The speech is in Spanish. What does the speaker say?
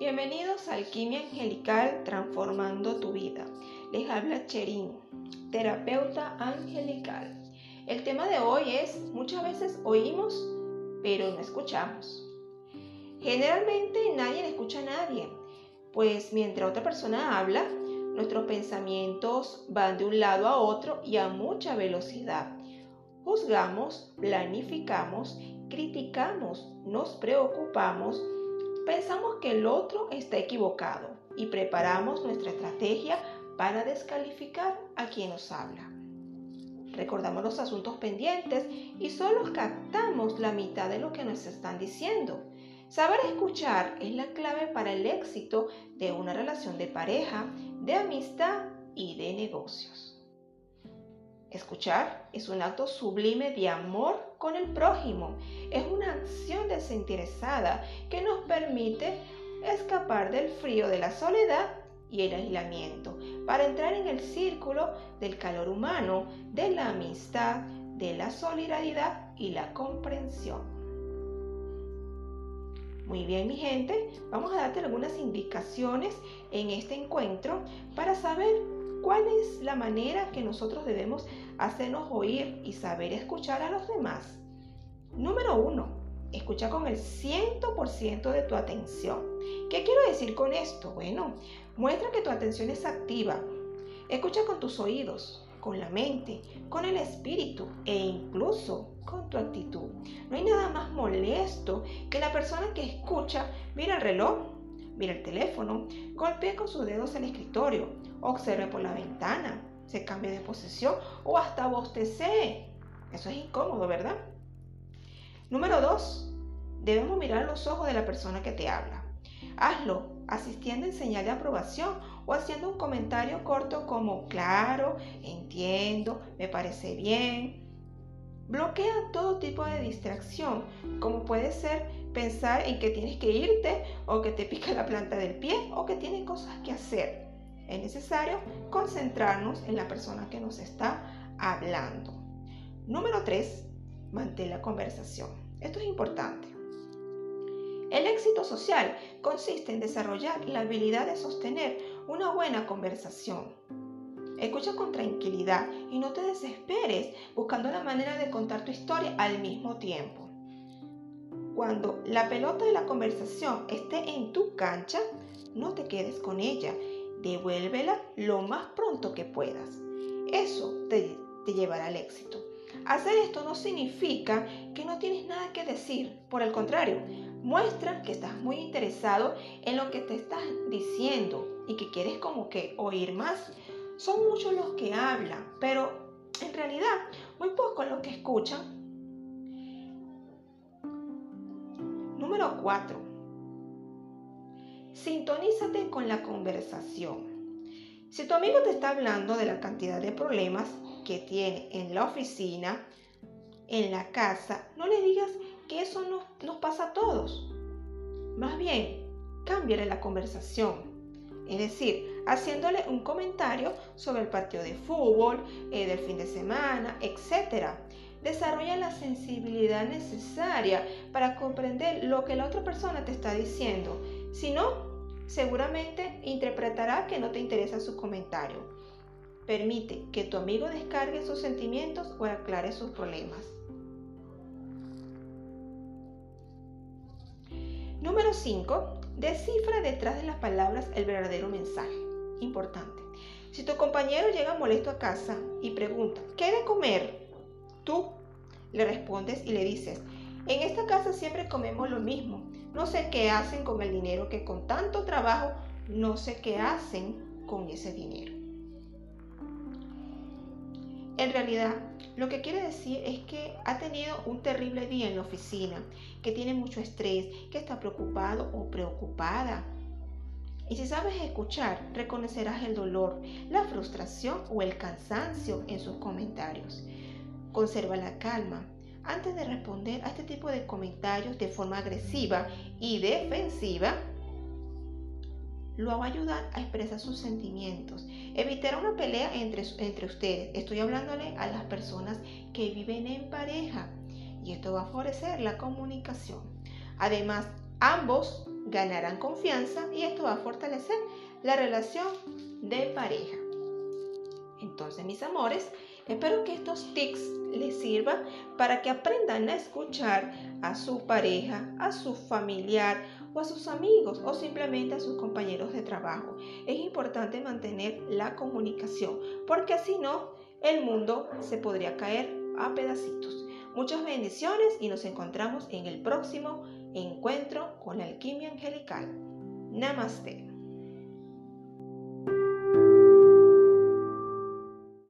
Bienvenidos a Alquimia Angelical Transformando tu Vida. Les habla Cherín, terapeuta angelical. El tema de hoy es, muchas veces oímos, pero no escuchamos. Generalmente nadie escucha a nadie, pues mientras otra persona habla, nuestros pensamientos van de un lado a otro y a mucha velocidad. Juzgamos, planificamos, criticamos, nos preocupamos, pensamos que el otro está equivocado y preparamos nuestra estrategia para descalificar a quien nos habla. Recordamos los asuntos pendientes y solo captamos la mitad de lo que nos están diciendo. Saber escuchar es la clave para el éxito de una relación de pareja, de amistad y de negocios. Escuchar es un acto sublime de amor con el prójimo. Es una acción desinteresada que nos permite escapar del frío de la soledad y el aislamiento para entrar en el círculo del calor humano, de la amistad, de la solidaridad y la comprensión. Muy bien, mi gente, vamos a darte algunas indicaciones en este encuentro para saber ¿Cuál es la manera que nosotros debemos hacernos oír y saber escuchar a los demás? Número uno, escucha con el 100% de tu atención. ¿Qué quiero decir con esto? Bueno, muestra que tu atención es activa. Escucha con tus oídos, con la mente, con el espíritu e incluso con tu actitud. No hay nada más molesto que la persona que escucha mira el reloj, mira el teléfono, golpea con sus dedos el escritorio observe por la ventana, se cambie de posición o hasta bostecee. Eso es incómodo, ¿verdad? Número dos, debemos mirar los ojos de la persona que te habla. Hazlo asistiendo en señal de aprobación o haciendo un comentario corto como claro, entiendo, me parece bien. Bloquea todo tipo de distracción, como puede ser pensar en que tienes que irte o que te pica la planta del pie o que tienes cosas que hacer es necesario concentrarnos en la persona que nos está hablando. Número 3, mantén la conversación. Esto es importante. El éxito social consiste en desarrollar la habilidad de sostener una buena conversación. Escucha con tranquilidad y no te desesperes buscando la manera de contar tu historia al mismo tiempo. Cuando la pelota de la conversación esté en tu cancha, no te quedes con ella devuélvela lo más pronto que puedas. Eso te, llevará al éxito. Hacer esto no significa que no tienes nada que decir, por el contrario, muestra que estás muy interesado en lo que te estás diciendo y que quieres como que oír más. Son muchos los que hablan, pero en realidad muy pocos los que escuchan. Número 4 sintonízate con la conversación. Si tu amigo te está hablando de la cantidad de problemas que tiene en la oficina, en la casa, no le digas que eso nos, pasa a todos. Más bien, cámbiale la conversación. Es decir, haciéndole un comentario sobre el partido de fútbol, eh, del fin de semana, etc. Desarrolla la sensibilidad necesaria para comprender lo que la otra persona te está diciendo si no, seguramente interpretará que no te interesa su comentario. Permite que tu amigo descargue sus sentimientos o aclare sus problemas. Número 5. Descifra detrás de las palabras el verdadero mensaje. Importante. Si tu compañero llega molesto a casa y pregunta, ¿qué de comer? Tú le respondes y le dices, en esta casa siempre comemos lo mismo. No sé qué hacen con el dinero que con tanto trabajo, no sé qué hacen con ese dinero. En realidad, lo que quiere decir es que ha tenido un terrible día en la oficina, que tiene mucho estrés, que está preocupado o preocupada. Y si sabes escuchar, reconocerás el dolor, la frustración o el cansancio en sus comentarios. Conserva la calma, antes de responder a este tipo de comentarios de forma agresiva y defensiva, lo va a ayudar a expresar sus sentimientos. Evitará una pelea entre ustedes. Estoy hablándole a las personas que viven en pareja y esto va a favorecer la comunicación. Además, ambos ganarán confianza y esto va a fortalecer la relación de pareja. Entonces, mis amores, espero que estos tips les sirvan para que aprendan a escuchar a su pareja, a su familiar o a sus amigos o simplemente a sus compañeros de trabajo. Es importante mantener la comunicación porque si no, el mundo se podría caer a pedacitos. Muchas bendiciones y nos encontramos en el próximo encuentro con la alquimia angelical. Namaste.